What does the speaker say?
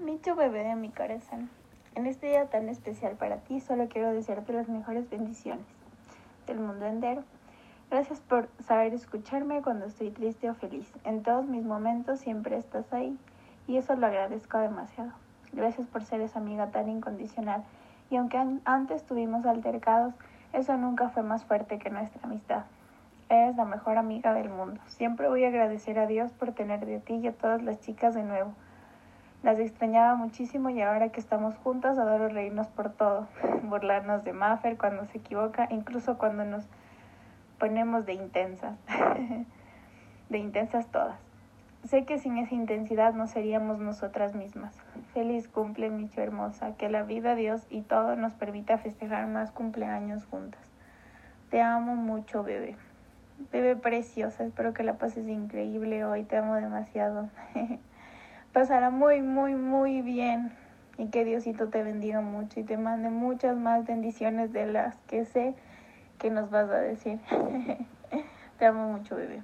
Micho bebé de mi corazón, en este día tan especial para ti solo quiero desearte las mejores bendiciones del mundo entero. Gracias por saber escucharme cuando estoy triste o feliz. En todos mis momentos siempre estás ahí y eso lo agradezco demasiado. Gracias por ser esa amiga tan incondicional y aunque antes tuvimos altercados, eso nunca fue más fuerte que nuestra amistad. Eres la mejor amiga del mundo. Siempre voy a agradecer a Dios por tener de ti y a todas las chicas de nuevo. Las extrañaba muchísimo y ahora que estamos juntas adoro reírnos por todo, burlarnos de Maffer cuando se equivoca, incluso cuando nos ponemos de intensas, de intensas todas. Sé que sin esa intensidad no seríamos nosotras mismas. Feliz cumple, Micho hermosa, que la vida, Dios y todo nos permita festejar más cumpleaños juntas. Te amo mucho, bebé. Bebé preciosa, espero que la pases increíble hoy, te amo demasiado. Pasará muy, muy, muy bien y que Diosito te bendiga mucho y te mande muchas más bendiciones de las que sé que nos vas a decir. te amo mucho, bebé.